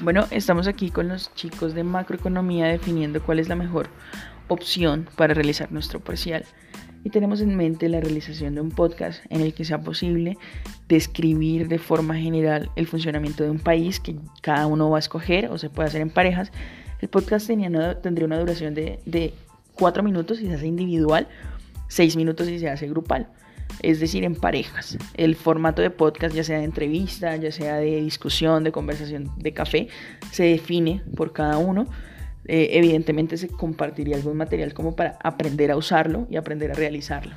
Bueno, estamos aquí con los chicos de macroeconomía definiendo cuál es la mejor opción para realizar nuestro parcial. Y tenemos en mente la realización de un podcast en el que sea posible describir de forma general el funcionamiento de un país que cada uno va a escoger o se puede hacer en parejas. El podcast tenía tendría una duración de, de 4 minutos si se hace individual, 6 minutos si se hace grupal es decir, en parejas. El formato de podcast, ya sea de entrevista, ya sea de discusión, de conversación, de café, se define por cada uno. Eh, evidentemente se compartiría algún material como para aprender a usarlo y aprender a realizarlo.